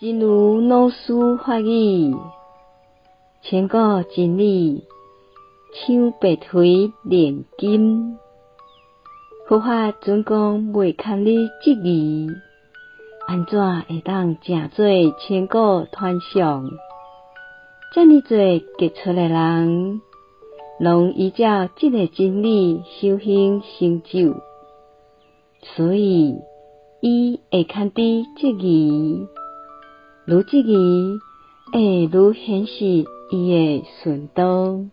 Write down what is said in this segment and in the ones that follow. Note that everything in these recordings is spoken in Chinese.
真如老师法语，千古真理，像白腿炼金。佛法准讲未空的质疑，安怎会当成做千古传颂？遮尔多杰出的人，拢依照这个真理修行成就，所以伊会空知质疑，愈质疑会如显示伊的顺道，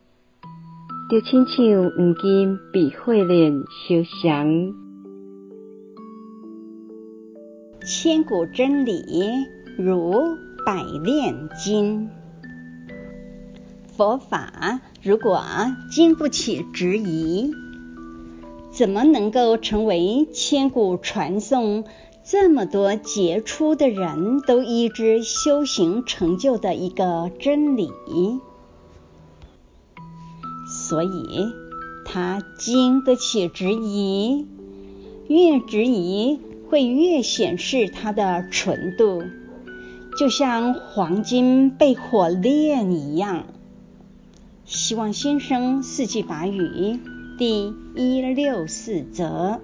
就亲像黄金被火炼烧香，千古真理如百炼金。佛法如果经不起质疑，怎么能够成为千古传颂、这么多杰出的人都依之修行成就的一个真理？所以，他经得起质疑，越质疑会越显示它的纯度，就像黄金被火炼一样。希望先生四季法语第一六四则。